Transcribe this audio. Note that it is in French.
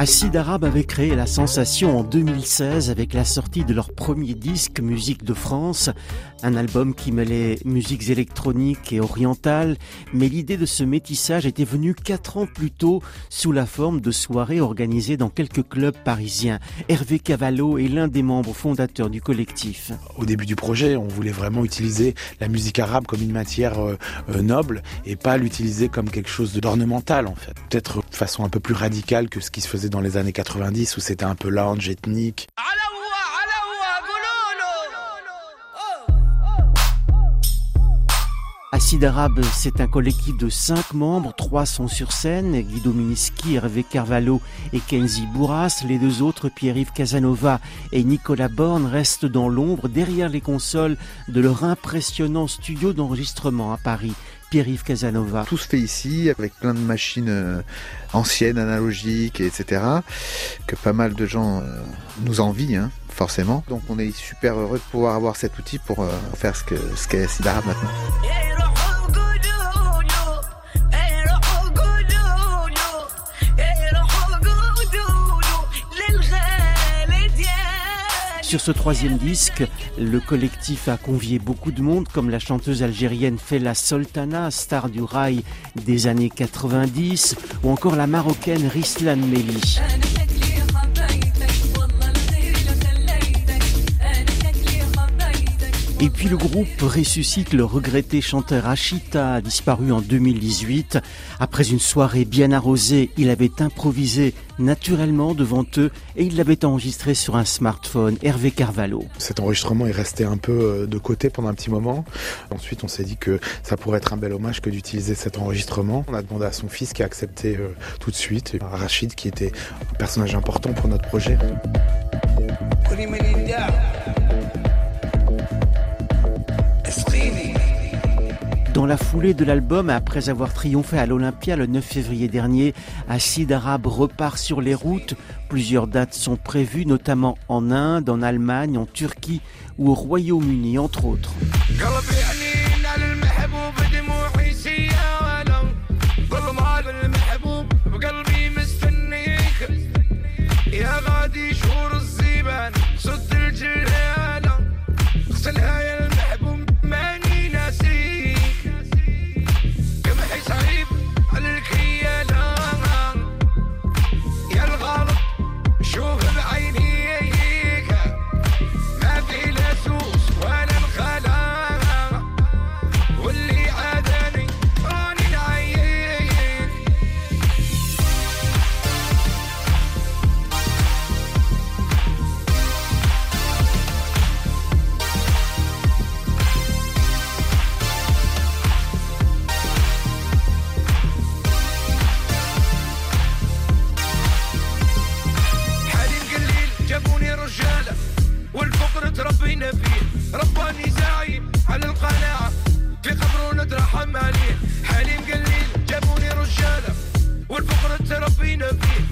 Acide Arabe avait créé la sensation en 2016 avec la sortie de leur premier disque Musique de France, un album qui mêlait musiques électroniques et orientales, mais l'idée de ce métissage était venue quatre ans plus tôt sous la forme de soirées organisées dans quelques clubs parisiens. Hervé Cavallo est l'un des membres fondateurs du collectif. Au début du projet, on voulait vraiment utiliser la musique arabe comme une matière euh, euh, noble et pas l'utiliser comme quelque chose d'ornemental en fait. Peut-être de façon un peu plus radicale que ce qui se faisait dans les années 90 où c'était un peu lounge ethnique. Acide Arabe, c'est un collectif de cinq membres, trois sont sur scène, Guido Miniski, Hervé Carvalho et Kenzi Bourras. Les deux autres, Pierre-Yves Casanova et Nicolas Borne, restent dans l'ombre derrière les consoles de leur impressionnant studio d'enregistrement à Paris. Pierre-Yves Casanova. Tout se fait ici avec plein de machines euh, anciennes, analogiques, etc. Que pas mal de gens euh, nous envient, hein, forcément. Donc on est super heureux de pouvoir avoir cet outil pour euh, faire ce qu'est ce qu'est Sidara maintenant. Sur ce troisième disque, le collectif a convié beaucoup de monde, comme la chanteuse algérienne Fela Soltana, star du rail des années 90, ou encore la marocaine Rislan Meli. Et puis le groupe ressuscite le regretté chanteur Ashita, disparu en 2018. Après une soirée bien arrosée, il avait improvisé naturellement devant eux et il l'avait enregistré sur un smartphone. Hervé Carvalho. Cet enregistrement est resté un peu euh, de côté pendant un petit moment. Ensuite, on s'est dit que ça pourrait être un bel hommage que d'utiliser cet enregistrement. On a demandé à son fils qui a accepté euh, tout de suite, Rachid qui était un personnage important pour notre projet. Dans la foulée de l'album, après avoir triomphé à l'Olympia le 9 février dernier, Acide Arabe repart sur les routes. Plusieurs dates sont prévues, notamment en Inde, en Allemagne, en Turquie ou au Royaume-Uni, entre autres. خلوني رجاله والفقر تربينا فيه رباني زاعي على القناعة في قبر نترحم عليه حالي مقليل جابوني رجاله والفقر تربينا فيه